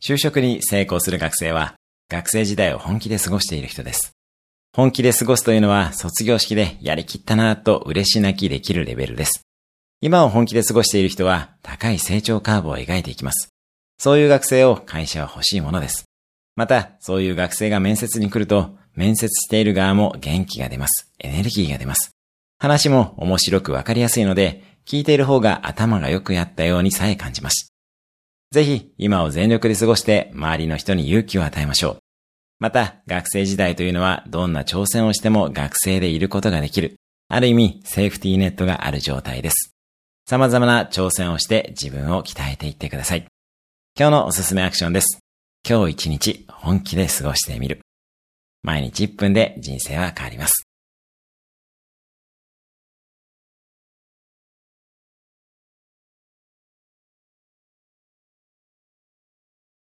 就職に成功する学生は、学生時代を本気で過ごしている人です。本気で過ごすというのは、卒業式でやりきったなぁと嬉し泣きできるレベルです。今を本気で過ごしている人は、高い成長カーブを描いていきます。そういう学生を会社は欲しいものです。また、そういう学生が面接に来ると、面接している側も元気が出ます。エネルギーが出ます。話も面白くわかりやすいので、聞いている方が頭がよくやったようにさえ感じます。ぜひ、今を全力で過ごして、周りの人に勇気を与えましょう。また、学生時代というのは、どんな挑戦をしても学生でいることができる。ある意味、セーフティーネットがある状態です。様々な挑戦をして自分を鍛えていってください。今日のおすすめアクションです。今日一日本気で過ごしてみる。毎日1分で人生は変わります。